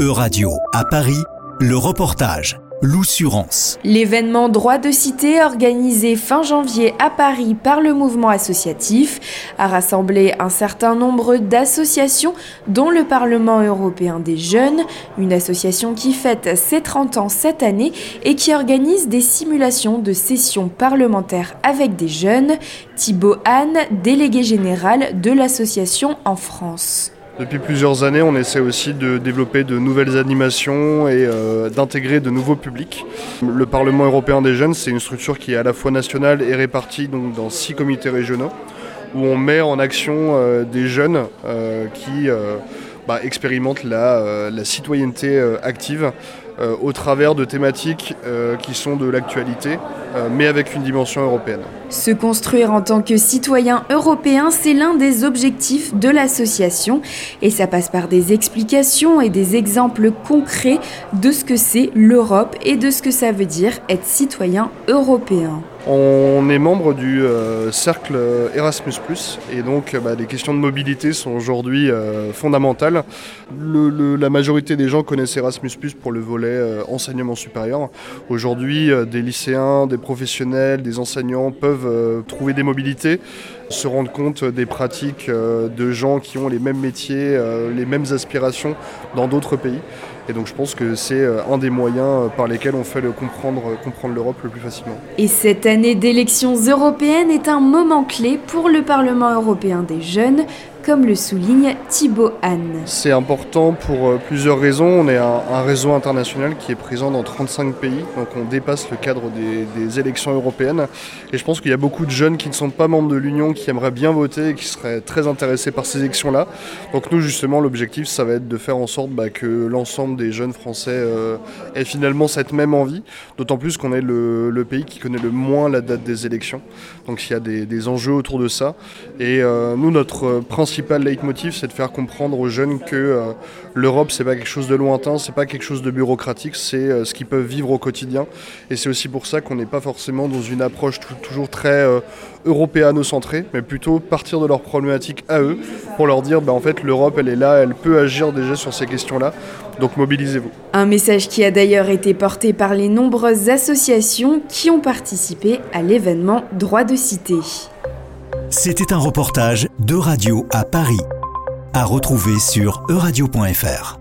E-Radio à Paris, le reportage. L'Oussurance. L'événement Droit de cité organisé fin janvier à Paris par le mouvement associatif a rassemblé un certain nombre d'associations dont le Parlement européen des jeunes, une association qui fête ses 30 ans cette année et qui organise des simulations de sessions parlementaires avec des jeunes, Thibaut Anne, délégué général de l'association en France. Depuis plusieurs années, on essaie aussi de développer de nouvelles animations et euh, d'intégrer de nouveaux publics. Le Parlement européen des jeunes, c'est une structure qui est à la fois nationale et répartie dans six comités régionaux, où on met en action euh, des jeunes euh, qui bah, expérimentent la citoyenneté active au travers de thématiques qui sont de l'actualité, mais avec une dimension européenne. Se construire en tant que citoyen européen, c'est l'un des objectifs de l'association et ça passe par des explications et des exemples concrets de ce que c'est l'Europe et de ce que ça veut dire être citoyen européen. On est membre du euh, cercle Erasmus ⁇ et donc bah, les questions de mobilité sont aujourd'hui euh, fondamentales. la majorité des gens connaissent Erasmus ⁇ pour le volet euh, enseignement supérieur. Aujourd'hui, des lycéens, des professionnels, des enseignants peuvent euh, trouver des mobilités, se rendre compte des pratiques euh, de gens qui ont les mêmes métiers, euh, les mêmes aspirations dans d'autres pays. Et donc je pense que c'est un des moyens par lesquels on fait comprendre, comprendre l'Europe le plus facilement. Et cette année d'élections européennes est un moment clé pour le Parlement européen des jeunes, comme le souligne Thibaut Anne. C'est important pour euh, plusieurs raisons. On est un, réseau international qui est présent dans 35 pays, donc on dépasse le cadre des, élections européennes. Et je pense qu'il y a beaucoup de jeunes qui ne sont pas membres de l'Union, qui aimeraient bien voter et qui seraient très intéressés par ces élections-là. Donc nous, justement, l'objectif, ça va être de faire en sorte bah, que l'ensemble des jeunes Français euh, aient finalement cette même envie, d'autant plus qu'on est le, pays qui connaît le moins la date des élections. Donc il y a des, enjeux autour de ça. Et euh, nous, notre principal principal leitmotiv, c'est de faire comprendre aux jeunes que euh, l'Europe, c'est pas quelque chose de lointain, c'est pas quelque chose de bureaucratique, c'est euh, ce qu'ils peuvent vivre au quotidien. Et c'est aussi pour ça qu'on n'est pas forcément dans une approche toujours très euh, européano-centrée, mais plutôt partir de leurs problématiques à eux pour leur dire, bah, en fait, l'Europe, elle est là, elle peut agir déjà sur ces questions-là. Donc mobilisez-vous. Un message qui a d'ailleurs été porté par les nombreuses associations qui ont participé à l'événement Droit de cité. C'était un reportage de Radio à Paris, à retrouver sur euradio.fr.